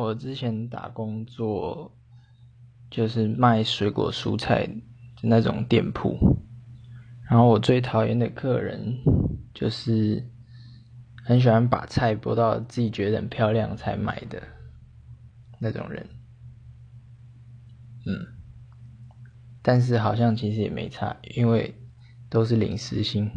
我之前打工做，就是卖水果蔬菜的那种店铺，然后我最讨厌的客人就是很喜欢把菜剥到自己觉得很漂亮才买的那种人，嗯，但是好像其实也没差，因为都是临时性。